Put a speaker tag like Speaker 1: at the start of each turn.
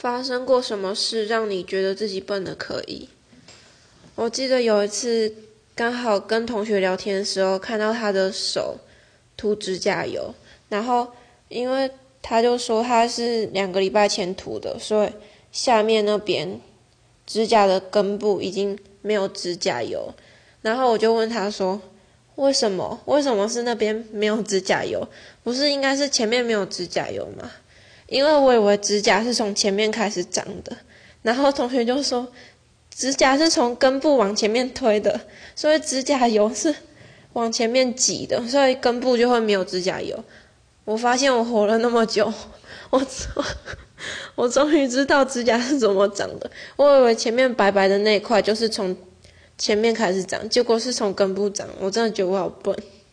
Speaker 1: 发生过什么事让你觉得自己笨的可以？我记得有一次刚好跟同学聊天的时候，看到他的手涂指甲油，然后因为他就说他是两个礼拜前涂的，所以下面那边指甲的根部已经没有指甲油。然后我就问他说：“为什么？为什么是那边没有指甲油？不是应该是前面没有指甲油吗？”因为我以为指甲是从前面开始长的，然后同学就说，指甲是从根部往前面推的，所以指甲油是往前面挤的，所以根部就会没有指甲油。我发现我活了那么久，我我终于知道指甲是怎么长的。我以为前面白白的那一块就是从前面开始长，结果是从根部长。我真的觉得我好笨。